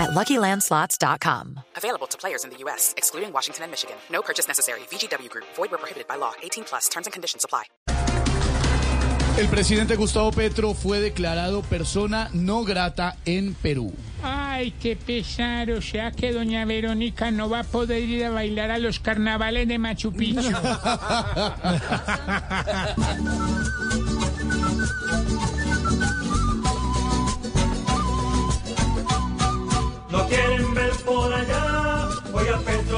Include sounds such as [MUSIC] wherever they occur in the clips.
at LuckyLandSlots.com. Available to players in the U.S., excluding Washington and Michigan. No purchase necessary. VGW Group. Void where prohibited by law. 18 plus. Terms and conditions apply. El presidente Gustavo Petro fue declarado persona no grata en Perú. Ay, qué pesar, o sea que doña Verónica no va a poder ir a bailar a los carnavales de Machu Picchu. [LAUGHS]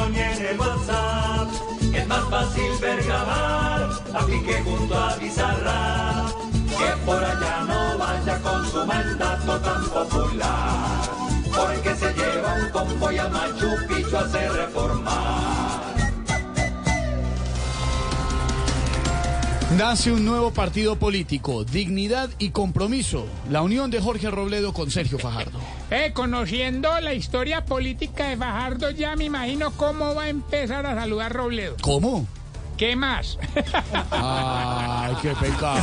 a ni en el WhatsApp. Es más fácil ver grabar, aplique junto a Bizarra. Que por allá no vaya con su mandato tan popular. Porque se lleva un convoy a Machu Picchu a hacer reformar. Nace un nuevo partido político, Dignidad y Compromiso, la unión de Jorge Robledo con Sergio Fajardo. Eh, conociendo la historia política de Fajardo, ya me imagino cómo va a empezar a saludar Robledo. ¿Cómo? ¿Qué más? [LAUGHS] Ay, qué pecado.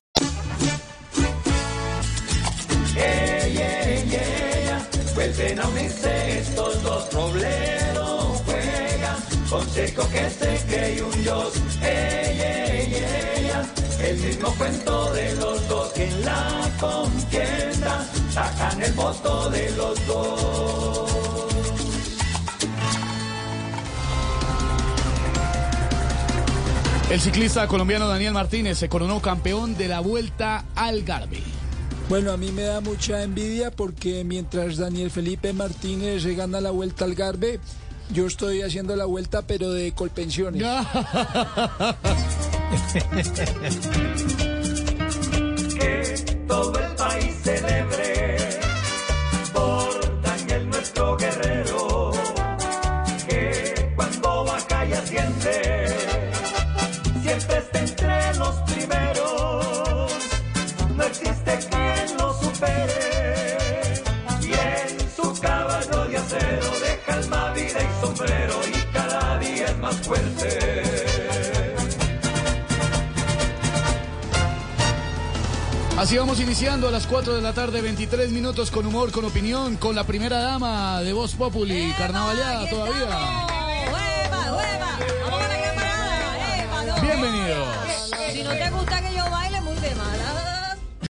Vuelven a unirse estos dos Robledo juega con Seco que se cree un Dios. Ey, ey, ey, el mismo cuento de los dos que en la contienda sacan el voto de los dos. El ciclista colombiano Daniel Martínez se coronó campeón de la Vuelta al Garbe. Bueno, a mí me da mucha envidia porque mientras Daniel Felipe Martínez se gana la vuelta al Garbe, yo estoy haciendo la vuelta pero de colpensiones. [LAUGHS] fuerte Así vamos iniciando a las 4 de la tarde, 23 minutos con humor, con opinión, con la primera dama de Voz Populi, carnavaleada todavía. Bienvenidos. Si no te gusta que yo baile.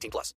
18 plus.